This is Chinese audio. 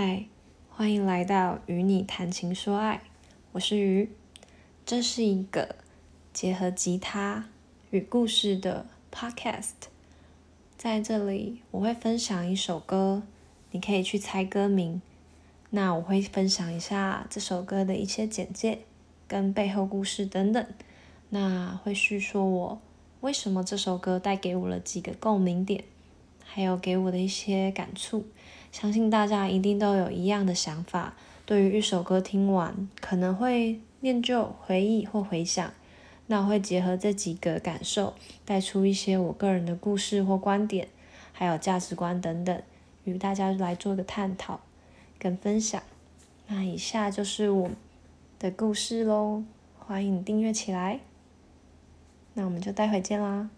嗨，欢迎来到与你谈情说爱，我是鱼。这是一个结合吉他与故事的 podcast，在这里我会分享一首歌，你可以去猜歌名。那我会分享一下这首歌的一些简介跟背后故事等等。那会叙说我为什么这首歌带给我了几个共鸣点，还有给我的一些感触。相信大家一定都有一样的想法，对于一首歌听完，可能会念旧、回忆或回想。那我会结合这几个感受，带出一些我个人的故事或观点，还有价值观等等，与大家来做个探讨跟分享。那以下就是我的故事喽，欢迎订阅起来。那我们就待会见啦。